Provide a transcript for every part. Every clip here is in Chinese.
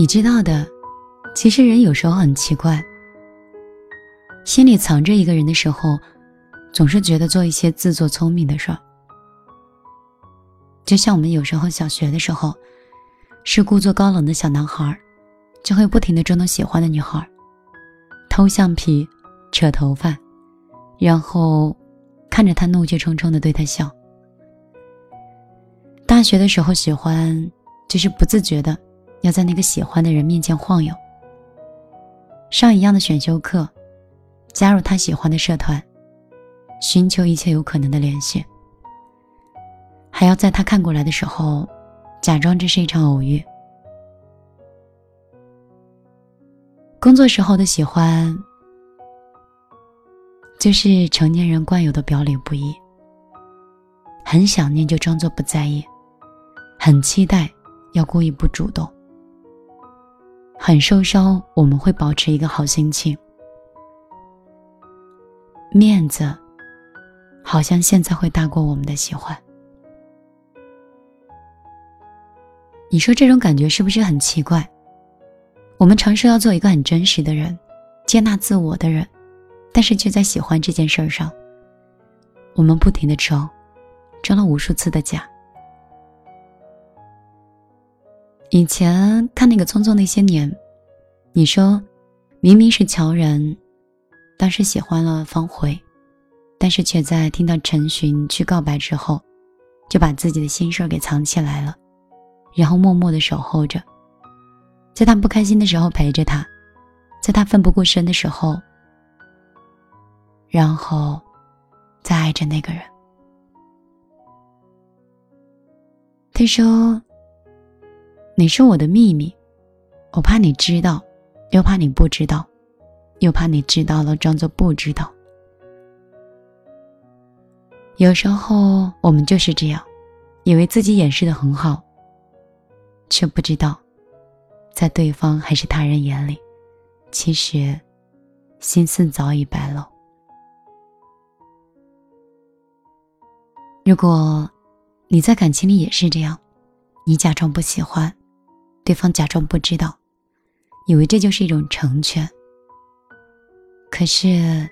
你知道的，其实人有时候很奇怪，心里藏着一个人的时候，总是觉得做一些自作聪明的事儿。就像我们有时候小学的时候，是故作高冷的小男孩，就会不停的捉弄喜欢的女孩，偷橡皮，扯头发，然后看着她怒气冲冲的对她笑。大学的时候喜欢，就是不自觉的。要在那个喜欢的人面前晃悠，上一样的选修课，加入他喜欢的社团，寻求一切有可能的联系，还要在他看过来的时候，假装这是一场偶遇。工作时候的喜欢，就是成年人惯有的表里不一，很想念就装作不在意，很期待要故意不主动。很受伤，我们会保持一个好心情。面子，好像现在会大过我们的喜欢。你说这种感觉是不是很奇怪？我们尝试要做一个很真实的人，接纳自我的人，但是却在喜欢这件事上，我们不停的装，装了无数次的假。以前看那个《匆匆那些年》，你说明明是乔然，当时喜欢了方茴，但是却在听到陈寻去告白之后，就把自己的心事给藏起来了，然后默默的守候着，在他不开心的时候陪着他，在他奋不顾身的时候，然后再爱着那个人。他说。你是我的秘密，我怕你知道，又怕你不知道，又怕你知道了装作不知道。有时候我们就是这样，以为自己掩饰的很好，却不知道，在对方还是他人眼里，其实心思早已白露。如果你在感情里也是这样，你假装不喜欢。对方假装不知道，以为这就是一种成全。可是，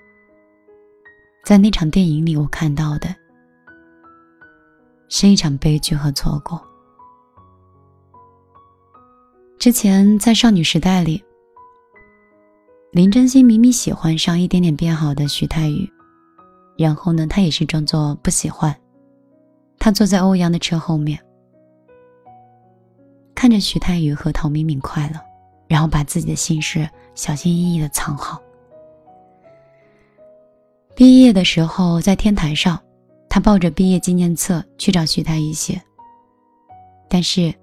在那场电影里，我看到的是一场悲剧和错过。之前在少女时代里，林真心明明喜欢上一点点变好的徐太宇，然后呢，他也是装作不喜欢，他坐在欧阳的车后面。看着徐太宇和陶敏敏快乐，然后把自己的心事小心翼翼的藏好。毕业的时候，在天台上，他抱着毕业纪念册去找徐太宇写。但是，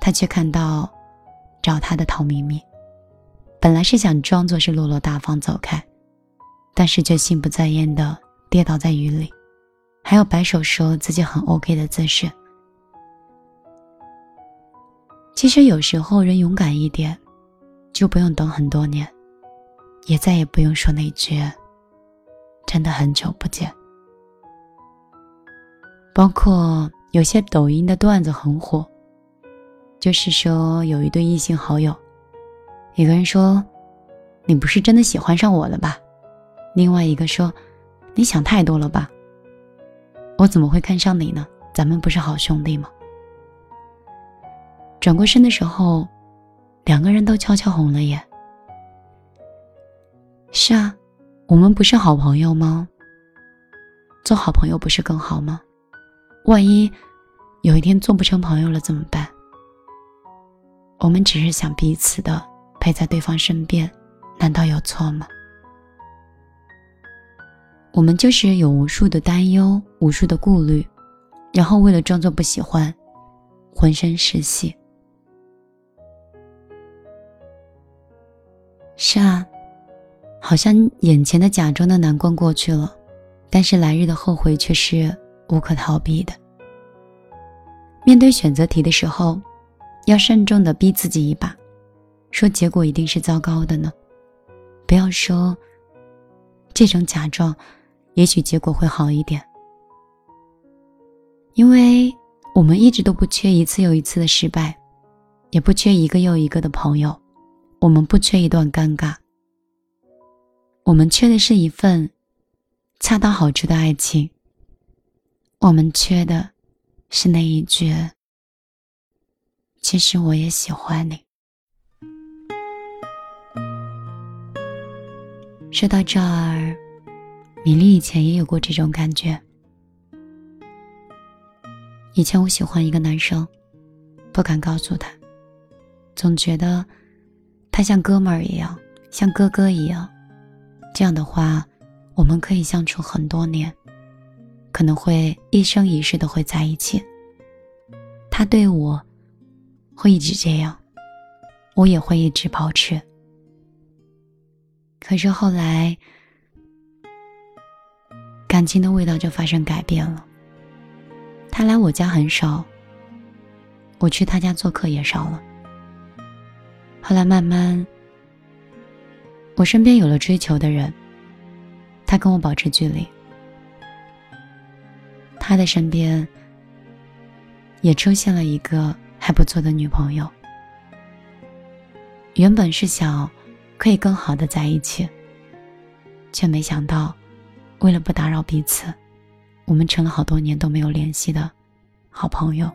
他却看到找他的陶敏敏。本来是想装作是落落大方走开，但是却心不在焉的跌倒在雨里，还要摆手说自己很 OK 的姿势。其实有时候人勇敢一点，就不用等很多年，也再也不用说那句“真的很久不见”。包括有些抖音的段子很火，就是说有一对异性好友，一个人说：“你不是真的喜欢上我了吧？”另外一个说：“你想太多了吧？我怎么会看上你呢？咱们不是好兄弟吗？”转过身的时候，两个人都悄悄红了眼。是啊，我们不是好朋友吗？做好朋友不是更好吗？万一有一天做不成朋友了怎么办？我们只是想彼此的陪在对方身边，难道有错吗？我们就是有无数的担忧，无数的顾虑，然后为了装作不喜欢，浑身是戏。是啊，好像眼前的假装的难关过去了，但是来日的后悔却是无可逃避的。面对选择题的时候，要慎重的逼自己一把，说结果一定是糟糕的呢。不要说这种假装，也许结果会好一点。因为我们一直都不缺一次又一次的失败，也不缺一个又一个的朋友，我们不缺一段尴尬。我们缺的是一份恰到好处的爱情。我们缺的是那一句“其实我也喜欢你”。说到这儿，米粒以前也有过这种感觉。以前我喜欢一个男生，不敢告诉他，总觉得他像哥们儿一样，像哥哥一样。这样的话，我们可以相处很多年，可能会一生一世都会在一起。他对我会一直这样，我也会一直保持。可是后来，感情的味道就发生改变了。他来我家很少，我去他家做客也少了。后来慢慢，我身边有了追求的人，他跟我保持距离。他的身边也出现了一个还不错的女朋友。原本是想可以更好的在一起，却没想到，为了不打扰彼此。我们成了好多年都没有联系的好朋友。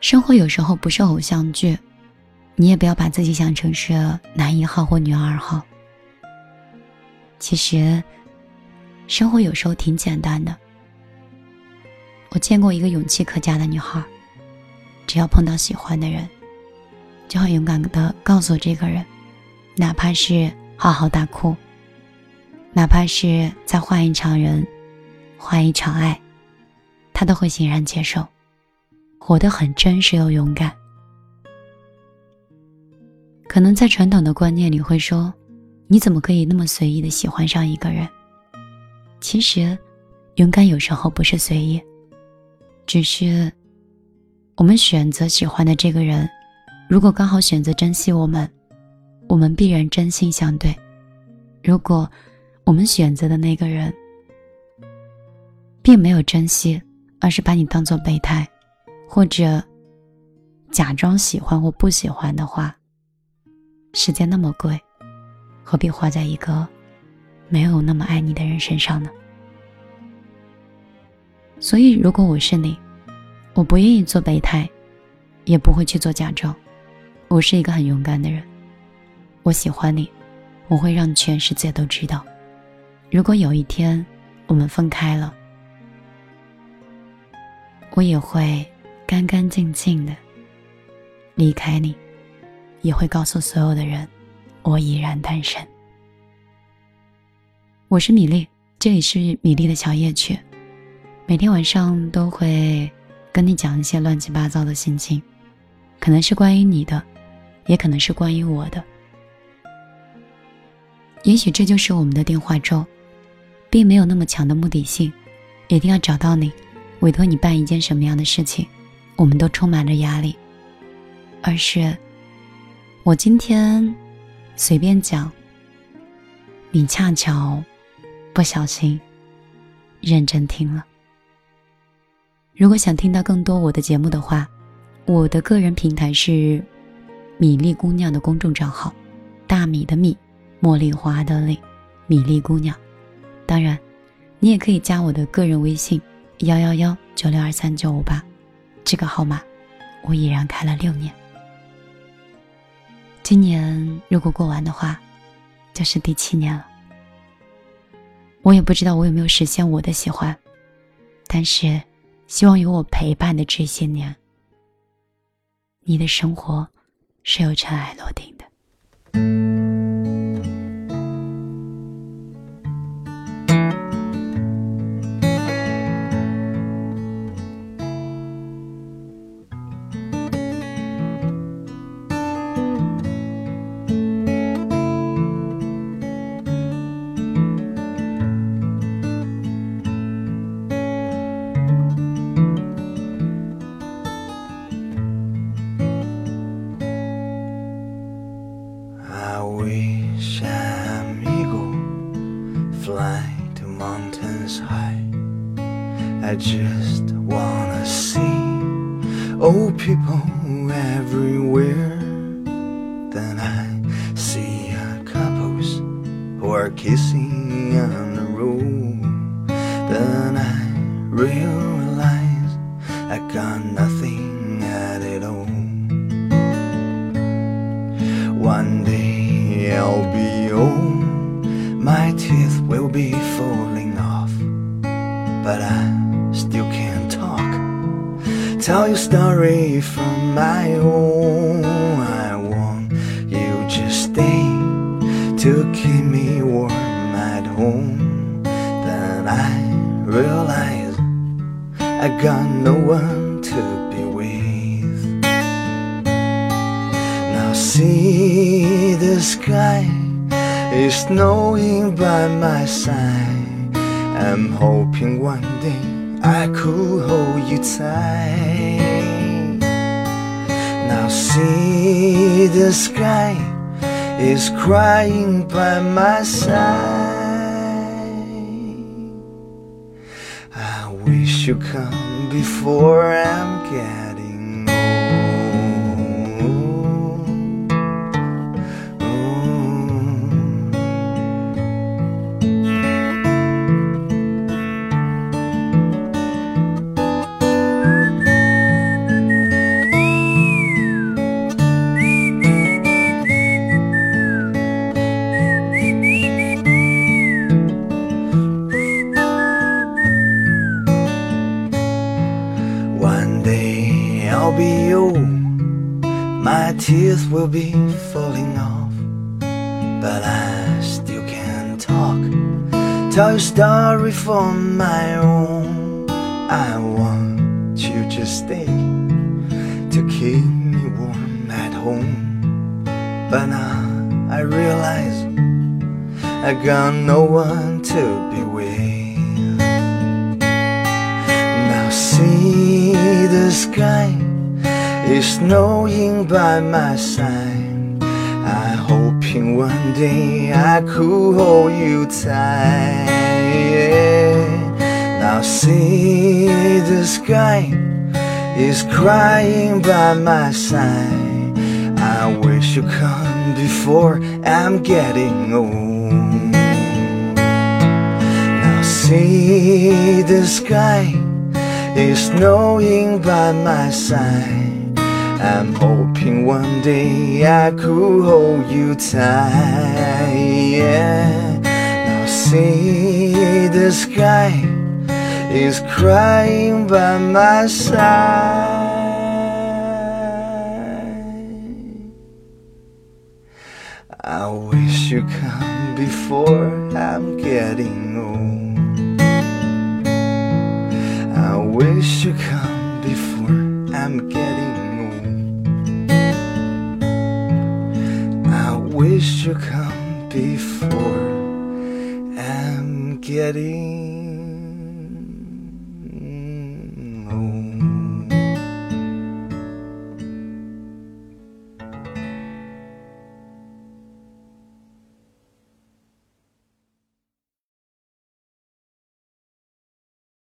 生活有时候不是偶像剧，你也不要把自己想成是男一号或女二号。其实，生活有时候挺简单的。我见过一个勇气可嘉的女孩，只要碰到喜欢的人，就会勇敢的告诉这个人，哪怕是嚎啕大哭。哪怕是再换一场人，换一场爱，他都会欣然接受，活得很真实又勇敢。可能在传统的观念里会说，你怎么可以那么随意的喜欢上一个人？其实，勇敢有时候不是随意，只是我们选择喜欢的这个人，如果刚好选择珍惜我们，我们必然真心相对。如果，我们选择的那个人，并没有珍惜，而是把你当做备胎，或者假装喜欢或不喜欢的话，时间那么贵，何必花在一个没有那么爱你的人身上呢？所以，如果我是你，我不愿意做备胎，也不会去做假装。我是一个很勇敢的人，我喜欢你，我会让全世界都知道。如果有一天我们分开了，我也会干干净净的离开你，也会告诉所有的人，我依然单身。我是米粒，这里是米粒的小夜曲，每天晚上都会跟你讲一些乱七八糟的心情，可能是关于你的，也可能是关于我的，也许这就是我们的电话粥。并没有那么强的目的性，一定要找到你，委托你办一件什么样的事情，我们都充满着压力。而是，我今天随便讲，你恰巧不小心认真听了。如果想听到更多我的节目的话，我的个人平台是米粒姑娘的公众账号，大米的米，茉莉花的莉，米粒姑娘。当然，你也可以加我的个人微信幺幺幺九六二三九五八，这个号码我已然开了六年。今年如果过完的话，就是第七年了。我也不知道我有没有实现我的喜欢，但是希望有我陪伴的这些年，你的生活是有尘埃落定的。To keep me warm at home. Then I realize I got no one to be with. Now see the sky is snowing by my side. I'm hoping one day I could hold you tight. Now see the sky is crying by my side. I wish you come before I'm getting be falling off, but I still can talk. Tell a story for my own. I want you to stay to keep me warm at home, but now I realize I got no one to be with. Now see the sky is snowing by my side. I'm hoping one day I could hold you tight. Now see the sky is crying by my side. I wish you come before I'm getting old. Now see the sky is snowing by my side. I'm hoping one day I could hold you tight. Yeah. Now see the sky is crying by my side. I wish you come before I'm getting old. I wish you come before I'm getting wish you come before I'm getting